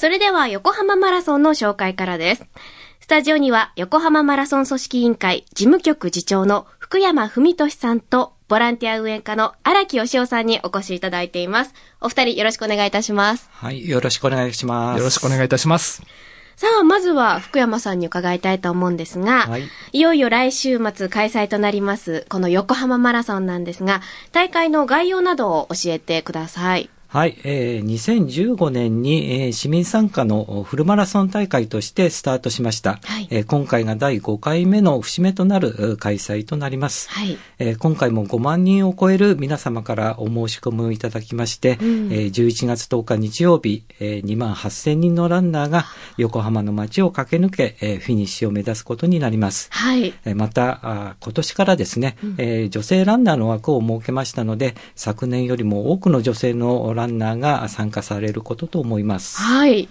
それでは横浜マラソンの紹介からです。スタジオには横浜マラソン組織委員会事務局次長の福山文俊さんとボランティア運営課の荒木義雄さんにお越しいただいています。お二人よろしくお願いいたします。はい、よろしくお願いします。よろしくお願いいたします。さあ、まずは福山さんに伺いたいと思うんですが、はいいよいよ来週末開催となります、この横浜マラソンなんですが、大会の概要などを教えてください。はい、えー、2015年に、えー市民参加のフルマラソン大会としてスタートしました。はいえー今回が第5回目の節目となるえー開催となります。はい。えー今回も5万人を超える皆様からお申し込みをいただきまして、うんえー11月10日日曜日、えー2万8000人のランナーが横浜の街を駆け抜け、えーフィニッシュを目指すことになります。はい。えーまた、あー今年からですね、えー女性ランナーの枠を設けましたので、昨年よりも多くの女性のランナーが参加されることと思います。はい。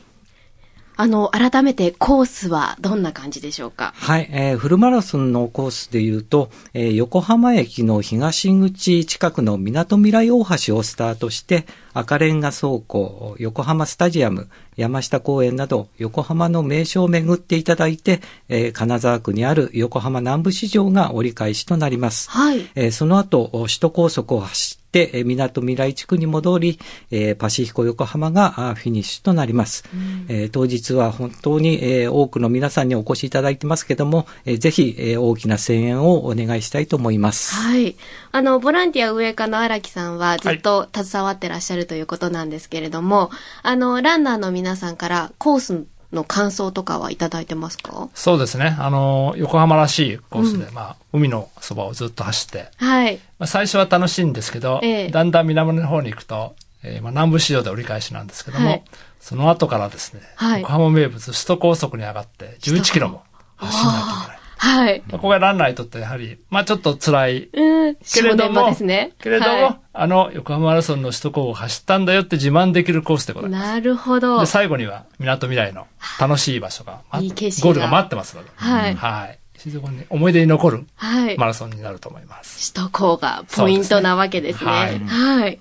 あの、改めてコースはどんな感じでしょうか？はい、えーフルマラソンのコースで言うと、えー横浜駅の東口近くの港未来大橋をスタートして、赤レンガ倉庫、横浜スタジアム、山下公園など、横浜の名所を巡っていただいて、えー金沢区にある横浜南部市場が折り返しとなります。はい。えーその後、首都高速を走って、えー港未来地区に戻り、えーパシフィコ横浜があフィニッシュとなります。えー当日は本当に、えー多くの皆さんにお越しいただいてますけども、えーぜひ、えー大きな声援をお願いしたいと思います。はい。あの、ボランティア運営課の荒木さんはずっと携わってらっしゃるということなんですけれども、あの、ランナーの皆さんからコースの感想とかはいただいてますか？そうですね。あの、横浜らしいコースで、まあ、海のそばをずっと走って、はい。まあ、最初は楽しいんですけど、ええだんだん南の方に行くと、えーまあ、南部市場で折り返しなんですけども、はいその後からですね、はい横浜名物首都高速に上がって11キロも走らなきゃいけない。はい。まあここがランナーにとってやはり、まあちょっと辛いうん、けれども、ですね。けれども、はあの、横浜マラソンの首都高を走ったんだよって自慢できるコースでござい、います。なるほどで、。最後には、港未来の楽しい場所がいい景色がゴールが待ってますので。はいはい。非常に思い出に残るはい。マラソンになると思います。首都高がポイントなわけですね。すねはい。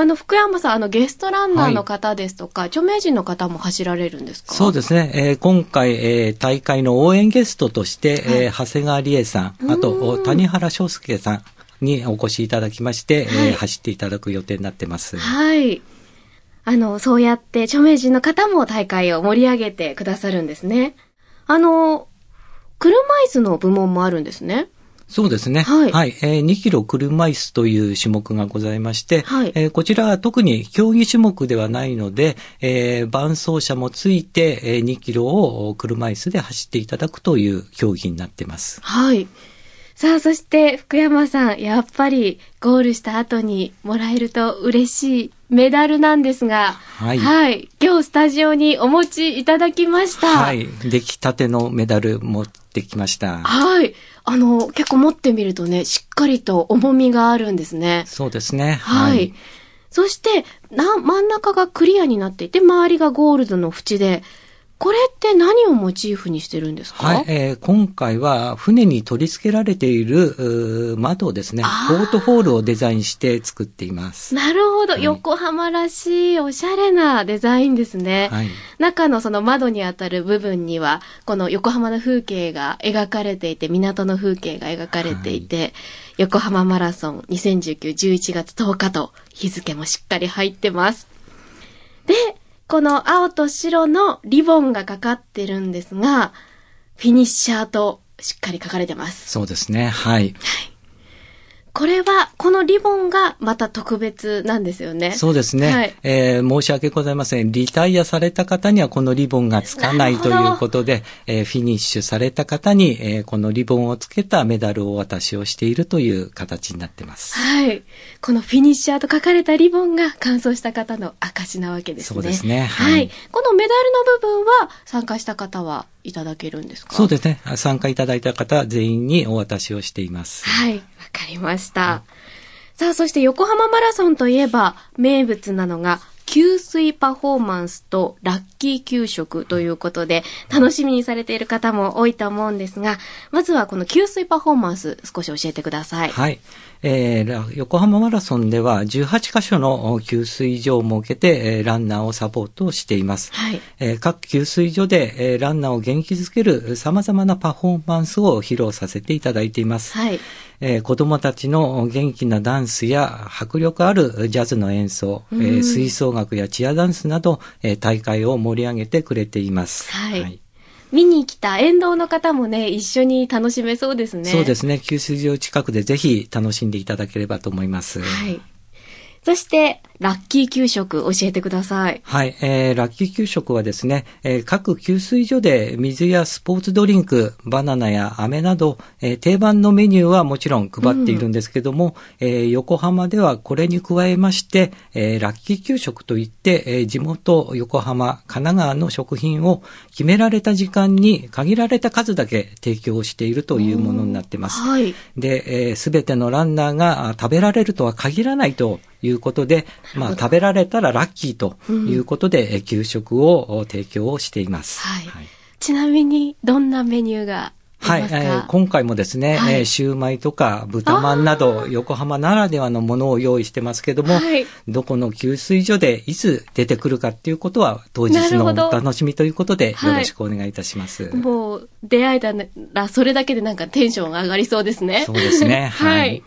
あの、福山さん、あの、ゲストランナーの方ですとか、著名人の方も走られるんですか？そうですね、えー今回、えー大会の応援ゲストとして、えー長谷川理恵さん、あと、お谷原章介さんにお越しいただきまして、えーはい走っていただく予定になってます。はい。あの、そうやって著名人の方も大会を盛り上げてくださるんですね。あの、車椅子の部門もあるんですね。そうですね。はいえー2キロ車椅子という種目がございまして、はいえーこちらは特に競技種目ではないので、えー伴走者もついて、えー2キロを車椅子で走っていただくという競技になってます。はい。さあ、そして福山さん、やっぱりゴールした後にもらえると嬉しいメダルなんですが、はいはい。今日スタジオにお持ちいただきました。はい。出来たてのメダル持ってきました。はい。あの、結構持ってみるとね、しっかりと重みがあるんですね。そうですね。はい。そして、な、真ん中がクリアになっていて、周りがゴールドの縁で、これって何をモチーフにしてるんですか？はい、えー今回は船に取り付けられている窓ですね。ポートホールをデザインして作っています。なるほど、はい横浜らしいおしゃれなデザインですね。はい。中のその窓にあたる部分には、この横浜の風景が描かれていて、港の風景が描かれていて、横浜マラソン2019-11月10日と日付もしっかり入ってます。で、この青と白のリボンがかかってるんですが、フィニッシャーとしっかり書かれてます。そうですね。はい。これは、このリボンがまた特別なんですよね。そうですね、はいえー申し訳ございません。リタイアされた方にはこのリボンがつかないということで、えーフィニッシュされた方に、えーこのリボンをつけたメダルをお渡しをしているという形になってます。はい。このフィニッシャーと書かれたリボンが完走した方の証なわけですね。そうですねはい。はいこのメダルの部分は参加した方は？いただけるんですか？そうですね。参加いただいた方全員にお渡しをしています。はい。わかりました。さあ、そして横浜マラソンといえば名物なのが給水パフォーマンスとラッキー給食ということで、楽しみにされている方も多いと思うんですが、まずはこの給水パフォーマンス少し教えてください。はい。えー横浜マラソンでは18カ所の給水所を設けて、えーランナーをサポートをしています。はい。えー各給水所で、えーランナーを元気づける様々なパフォーマンスを披露させていただいています。はい。えー子供たちの元気なダンスや迫力あるジャズの演奏、えー吹奏楽やチアダンスなど、えー大会を盛り上げてくれています。はい見に来た沿道の方もね、一緒に楽しめそうですね。そうですね。給水所近くでぜひ楽しんでいただければと思います。はい。そして、ラッキー給食教えてください。はい、えー、ラッキー給食はですね、えー各給水所で水やスポーツドリンク、バナナや飴など、えー定番のメニューはもちろん配っているんですけども、えー横浜ではこれに加えまして、えーラッキー給食といって、えー地元横浜、神奈川の食品を決められた時間に限られた数だけ提供しているというものになっています。はい。で、す、べ、てのランナーがあ食べられるとは限らないということで、まあ、食べられたらラッキーということで、え給食をお提供をしています。はい。はい。ちなみに、どんなメニューがあはい、えー今回もですね、はい。えーシューマイとか豚まんなど、横浜ならではのものを用意してますけども、はい。どこの給水所でいつ出てくるかっていうことは、当日のお楽しみということで、はい。よろしくお願いいたします。もう、出会えたら、それだけでなんかテンションが上がりそうですね。そうですね。はい。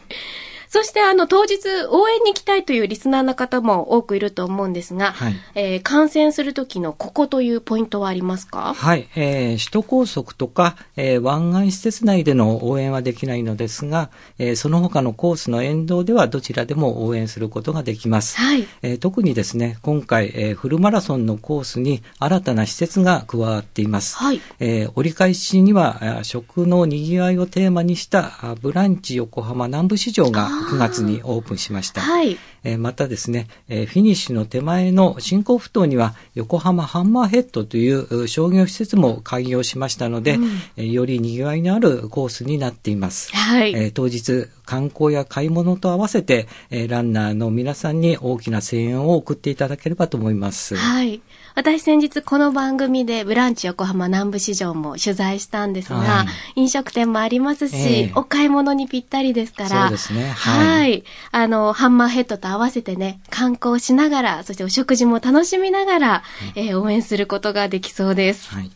はいそして、あの、当日、応援に来たいというリスナーの方も多くいると思うんですが、はいえー観戦するときのここというポイントはありますか？はい、えー首都高速とか、えー湾岸施設内での応援はできないのですが、えーその他のコースの沿道ではどちらでも応援することができます。はい。えー特にですね、今回、えーフルマラソンのコースに新たな施設が加わっています。はい。えー折り返しには、食の賑わいをテーマにした、あブランチ横浜南部市場が9月にオープンしました。はい。えーまたですね、えーフィニッシュの手前の新興埠頭には横浜ハンマーヘッドというう商業施設も開業しましたので、えーより賑わいのあるコースになっています。はい。えー当日、観光や買い物と合わせて、えーランナーの皆さんに大きな声援を送っていただければと思います。はい。私先日この番組でブランチ横浜南部市場も取材したんですが、は飲食店もありますし、ええお買い物にぴったりですから、そうですねは。はいいあの、ハンマーヘッドと合わせてね、観光しながら、そしてお食事も楽しみながら、えー応援することができそうです。はい。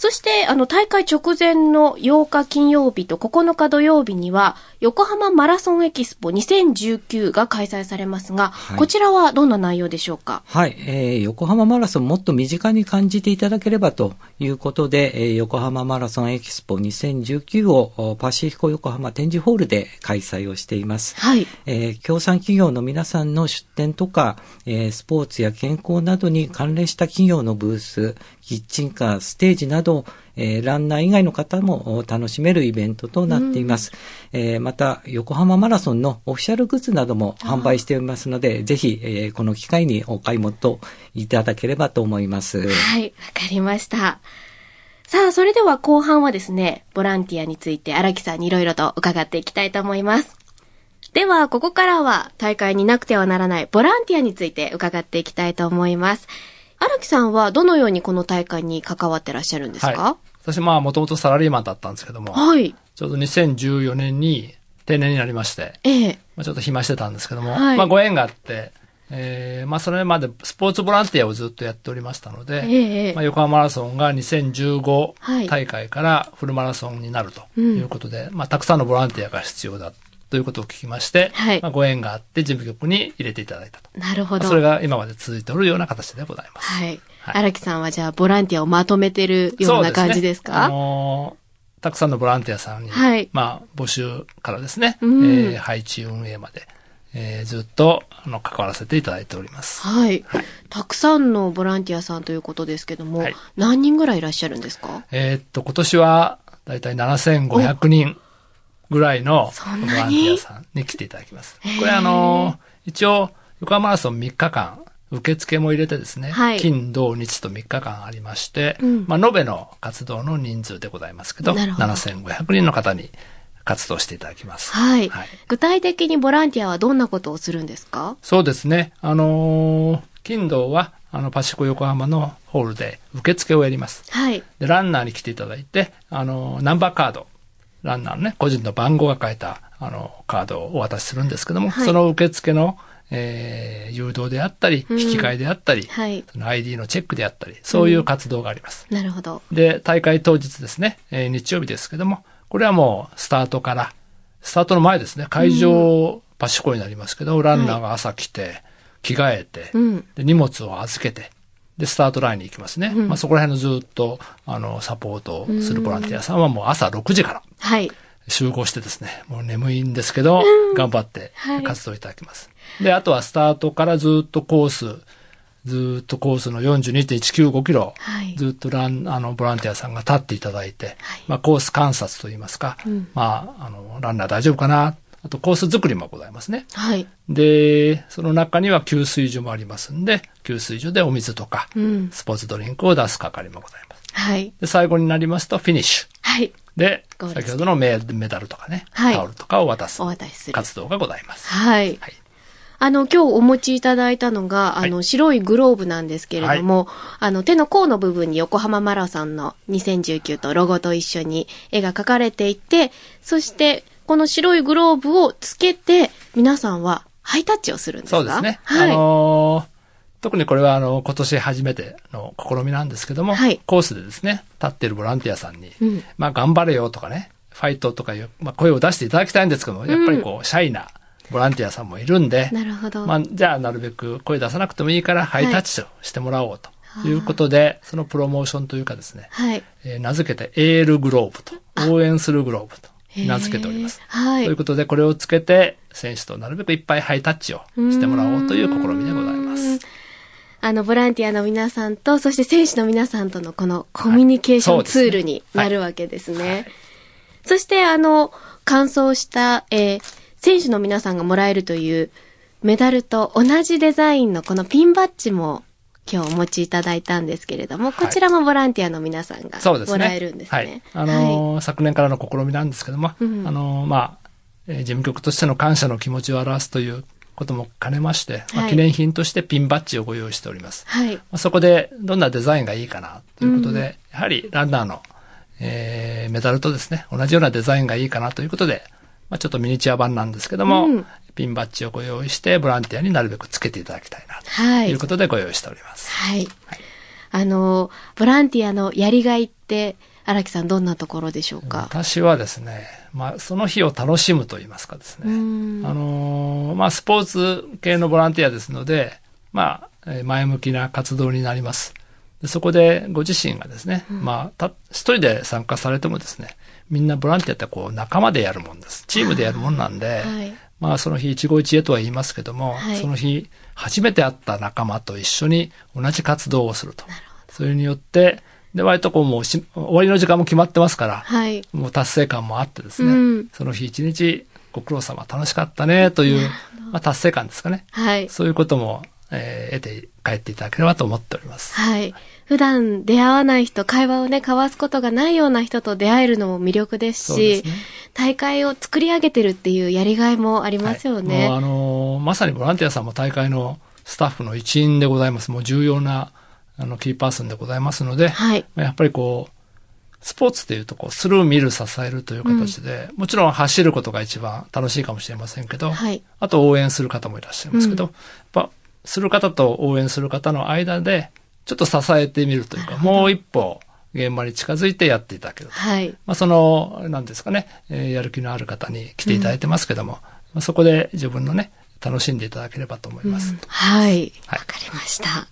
そして、あの、大会直前の8日金曜日と9日土曜日には、横浜マラソンエキスポ2019が開催されますが、はいこちらはどんな内容でしょうか？はい、えー横浜マラソンもっと身近に感じていただければということで、えー横浜マラソンエキスポ2019をおパシフィコ横浜展示ホールで開催をしています。はい。えー協賛企業の皆さんの出展とか、えースポーツや健康などに関連した企業のブース、キッチンカー、ステージなど、えーランナー以外の方もお楽しめるイベントとなっています。えーまた、横浜マラソンのオフィシャルグッズなども販売しておりますので、ぜひ、えーこの機会にお買い物いただければと思います。はい、わかりました。さあ、それでは後半はですね、ボランティアについて荒木さんにいろいろと伺っていきたいと思います。では、ここからは大会になくてはならないボランティアについて伺っていきたいと思います。荒木さんはどのようにこの大会に関わってらっしゃるんですはいか。私、まあ、もともとサラリーマンだったんですけども、はい。ちょうど2014年に定年になりまして、ええ。まあ、ちょっと暇してたんですけども、はいまあ、ご縁があって、えーまあ、それまでスポーツボランティアをずっとやっておりましたので、ええまあ、横浜マラソンがはい2015大会からフルマラソンになるということで、まあ、たくさんのボランティアが必要だということを聞きまして、はいまあ、ご縁があって事務局に入れていただいたと。なるほど。まあそれが今まで続いておるような形でございます。はい。はい荒木さんはじゃあボランティアをまとめてるような感じですか？あのーたくさんのボランティアさんに、はいまあ、募集からですね、うんえー配置運営まで、えーずっと、あの、関わらせていただいております。はい。たくさんのボランティアさんということですけども、はい何人ぐらいいらっしゃるんですか？えーっと、今年は、だいたい7500人ぐらいのボランティアさんに来ていただきます。これあのー一応、横浜マラソン3日間、受付も入れてですね、はい金、土、日と3日間ありまして、うんまあ、延べの活動の人数でございますけど、ど7500人の方に活動していただきます。はい。はい、具体的にボランティアはどんなことをするんですか？そうですね。あのー、金土は、あの、パシコ横浜のホールで受付をやります。はい。で、ランナーに来ていただいて、あの、ナンバーカード、ランナーのね、個人の番号が書いた、あの、カードをお渡しするんですけども、はい、その受付の、えー、誘導であったり、引き換えであったり、うんはい、その ID のチェックであったり、そういう活動があります。うん、なるほど。で、大会当日ですね、えー、日曜日ですけども、これはもうスタートから、スタートの前ですね、会場、パシコになりますけど、ランナーが朝来て、着替えて、で荷物を預けて、で、スタートラインに行きますね。うん、まあ、そこら辺のずっと、あの、サポートをするボランティアさんはもう朝6時から、はい。集合してですね、もう眠いんですけど、頑張って活動いただきます。はい、で、あとはスタートからずっとコース、ずっとコースの42.195キロ、はい、ずっとラン、あの、ボランティアさんが立っていただいて、はい、まあ、コース観察といいますか、うん、まあ、あの、ランナー大丈夫かな、あとコース作りもございますね。はい。で、その中には給水所もありますんで、給水所でお水とか、うん、スポーツドリンクを出す係もございます。はい。で、最後になりますとフィニッシュ。はい。で、先ほどのメメダルとかね、はい、タオルとかを渡す。お渡しする。活動がございます。はい。はい。あの、今日お持ちいただいたのが、あの、白いグローブなんですけれども、はい、あの、手の甲の部分に横浜マラソンの2019とロゴと一緒に絵が描かれていて、そして、この白いグローブをつけて、皆さんはハイタッチをするんですか？そうですね。はい。あのー特にこれはあの今年初めての試みなんですけども、はい、コースでですね、立っているボランティアさんに、うん、まあ頑張れよとかね、ファイトとかいう、まあ、声を出していただきたいんですけども、やっぱりこう、シャイなボランティアさんもいるんで、なるほど。まあ、じゃあなるべく声出さなくてもいいからハイタッチをしてもらおうと。いうことで、そのプロモーションというかですね、はい、えー、名付けてエールグローブと、応援するグローブと。名付けております。はい。ということで、これをつけて、選手となるべくいっぱいハイタッチをしてもらおうという試みでございます。あの、ボランティアの皆さんと、そして選手の皆さんとのこのコミュニケーションツールになるわけですね。はい、そして、あの、完走した、えー、選手の皆さんがもらえるというメダルと同じデザインのこのピンバッジも今日お持ちいただいたんですけれども、こちらもボランティアの皆さんがもらえるんですね。はい。あのーはい、昨年からの試みなんですけども、うん、あのー、まあ、えー、事務局としての感謝の気持ちを表すということも兼ねまして、まあ、記念品としてピンバッジをご用意しております。はい。まあ、そこでどんなデザインがいいかなということで、うん、やはりランナーの、えー、メダルとですね、同じようなデザインがいいかなということで、まあ、ちょっとミニチュア版なんですけども、うん、ピンバッジをご用意して、ボランティアになるべくつけていただきたいな、ということでご用意しております。はい。はい、あの、ボランティアのやりがいって、荒木さんどんなところでしょうか？私はですね、まあ、その日を楽しむと言いますかですね。あのまあ、スポーツ系のボランティアですので、まあ、前向きな活動になります。でそこでご自身がですね、うん、まあ、た、一人で参加されてもですね、みんなボランティアってこう仲間でやるもんです。チームでやるもんなんで、はい、まあその日一期一会とは言いますけども、はい、その日初めて会った仲間と一緒に同じ活動をすると。それによって、で、割とこうもう終わりの時間も決まってますから、はい、もう達成感もあってですね、うん、その日一日ご苦労様楽しかったねという、まあ、達成感ですかね。はい、そういうことも、えー、得て帰っていただければと思っております。はい。普段出会わない人、会話をね、交わすことがないような人と出会えるのも魅力ですし、すね、大会を作り上げてるっていうやりがいもありますよね。はい、あのー、まさにボランティアさんも大会のスタッフの一員でございます。もう重要な、あの、キーパーソンでございますので、はい、やっぱりこう、スポーツっていうと、こう、する、見る、支えるという形で、うん、もちろん走ることが一番楽しいかもしれませんけど、はい、あと応援する方もいらっしゃいますけど、うん、やっぱ、する方と応援する方の間で、ちょっと支えてみるというか、もう一歩、現場に近づいてやっていただけると。はい。まあ、その、なんですかね、えー、やる気のある方に来ていただいてますけども、うん、まあ、そこで自分のね、楽しんでいただければと思います。うん、はい。わ、はい、かりました。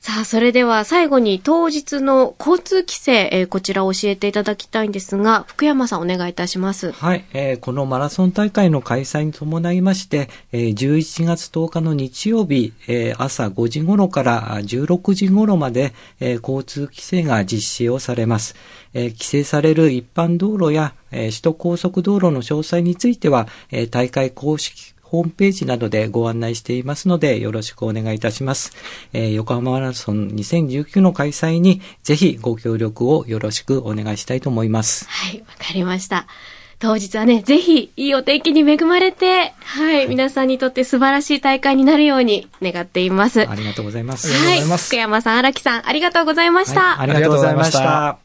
さあ、それでは最後に当日の交通規制、えー、こちらを教えていただきたいんですが、福山さんお願いいたします。はい、えー、このマラソン大会の開催に伴いまして、えー、11月10日の日曜日、えー、朝5時頃から16時頃まで、えー、交通規制が実施をされます。えー、規制される一般道路や、えー、首都高速道路の詳細については、えー、大会公式ホームページなどでご案内していますので、よろしくお願いいたします。えー、横浜マラソン2019の開催に、ぜひご協力をよろしくお願いしたいと思います。はい、わかりました。当日はね、ぜひいいお天気に恵まれて、はい、皆さんにとって素晴らしい大会になるように願っています。ありがとうございます。ありがとうござい福山さん、荒木さん、ありがとうございました。はいありがとうございました。